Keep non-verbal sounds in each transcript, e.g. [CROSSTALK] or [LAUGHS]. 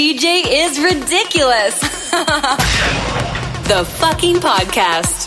DJ is ridiculous. [LAUGHS] the fucking podcast.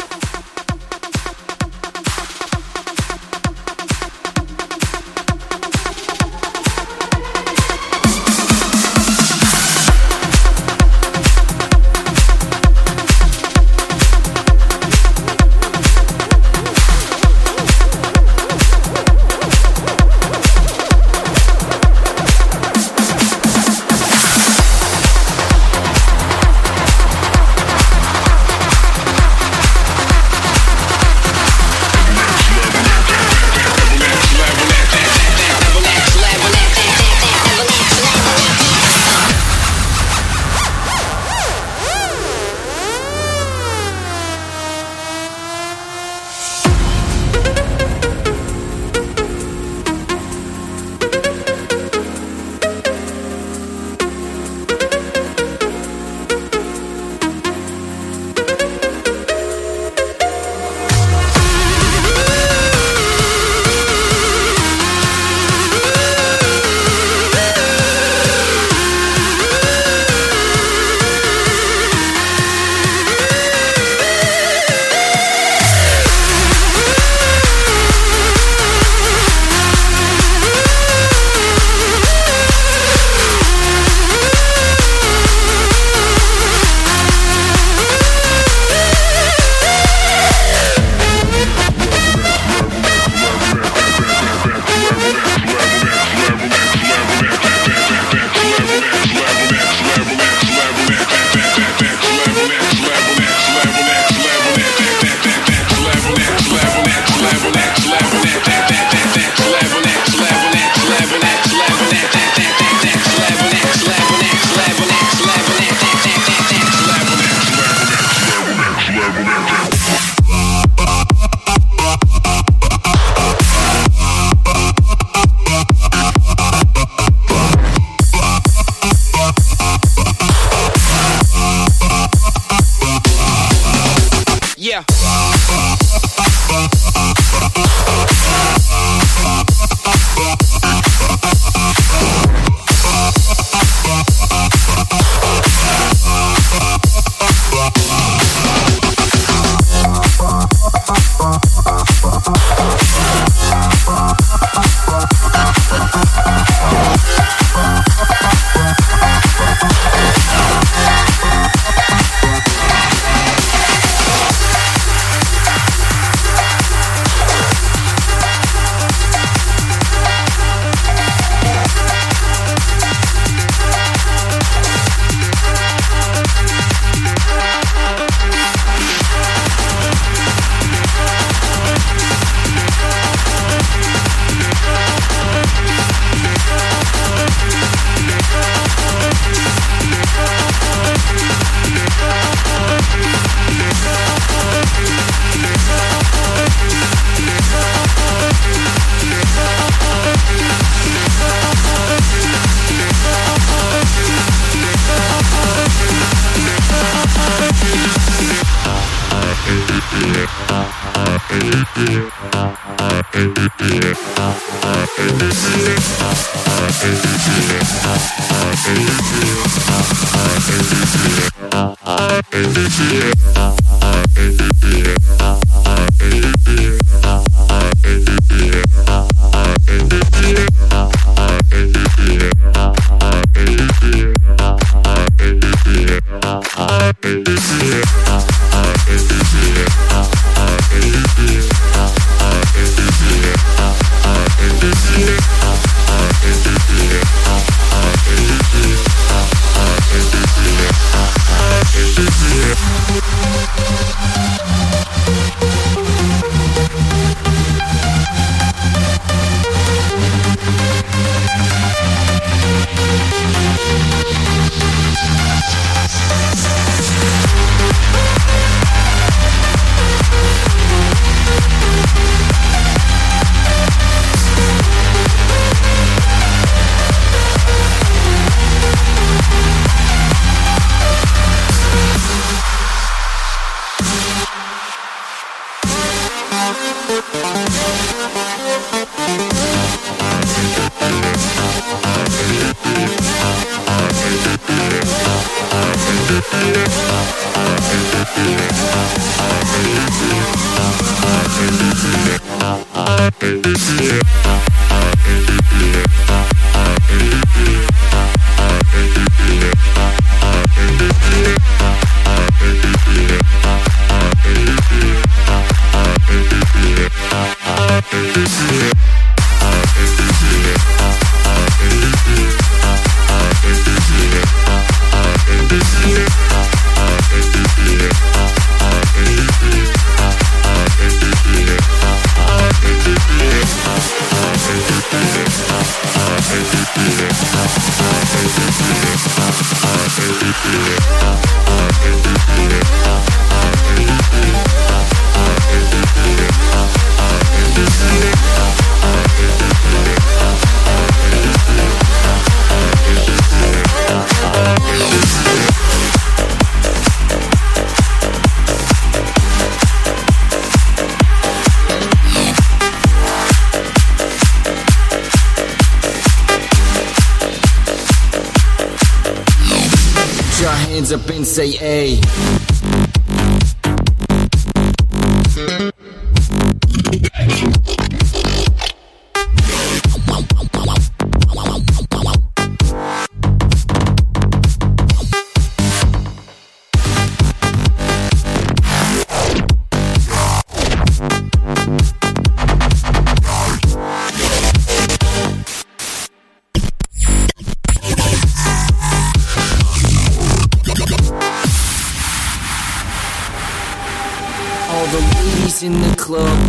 Up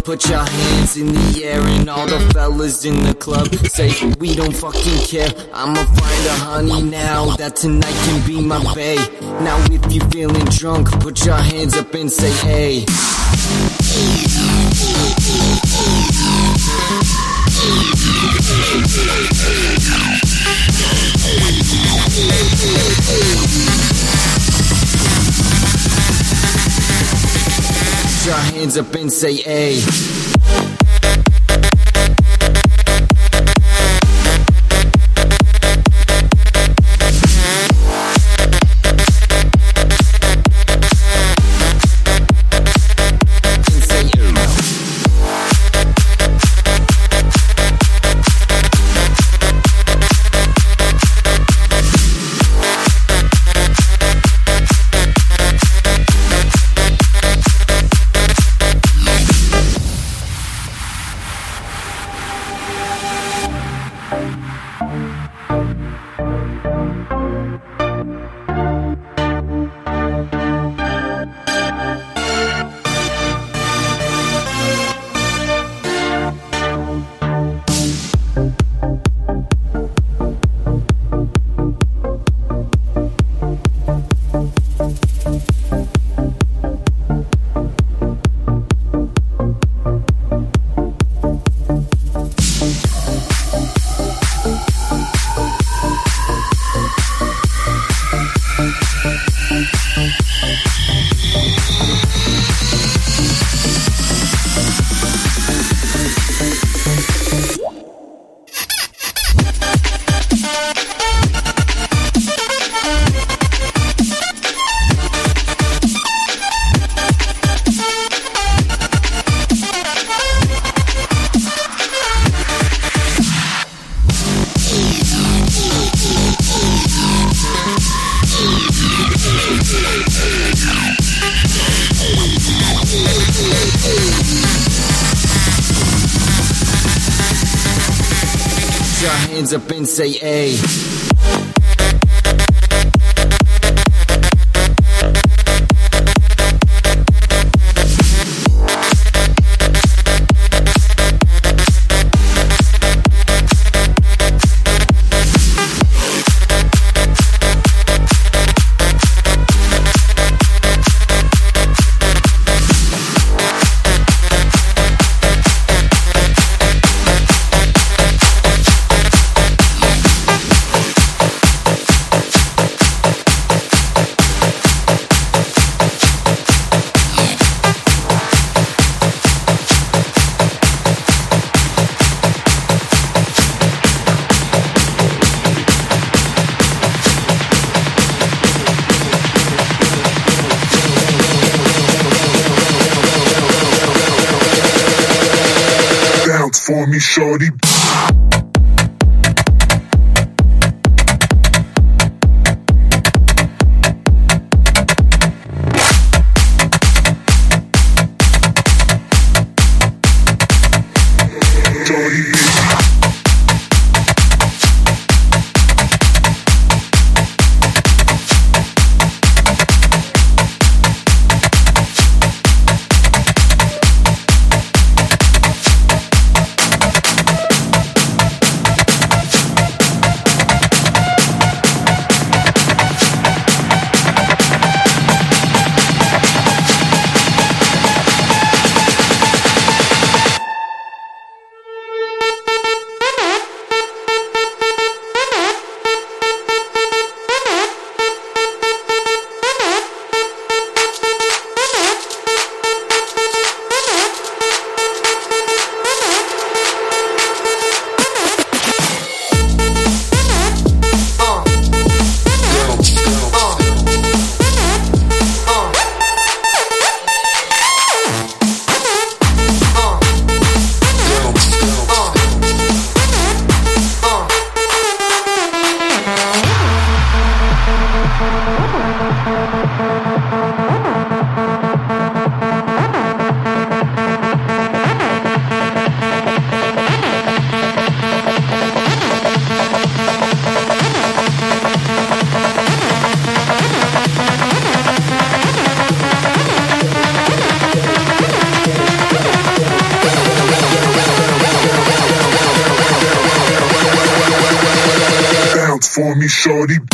Put your hands in the air and all the fellas in the club say we don't fucking care. I'ma find a honey now that tonight can be my bae. Now if you feeling drunk, put your hands up and say hey. Your hands up and say hey. Up and say, hey. Shorty, shorty.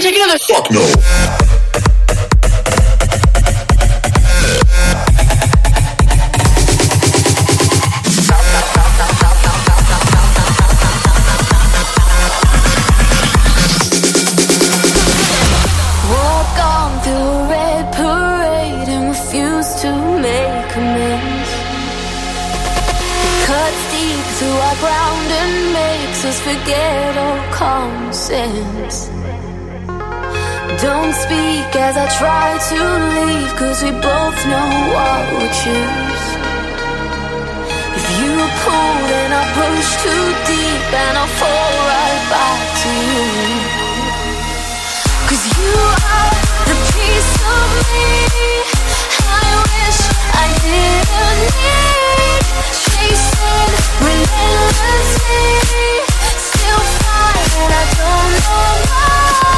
Take another Fuck no. As I try to leave, cause we both know what we choose. If you pull, then I push too deep and I'll fall right back to you. Cause you are the piece of me I wish I didn't need Chasing relentlessly Still and I don't know why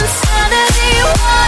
insanity Why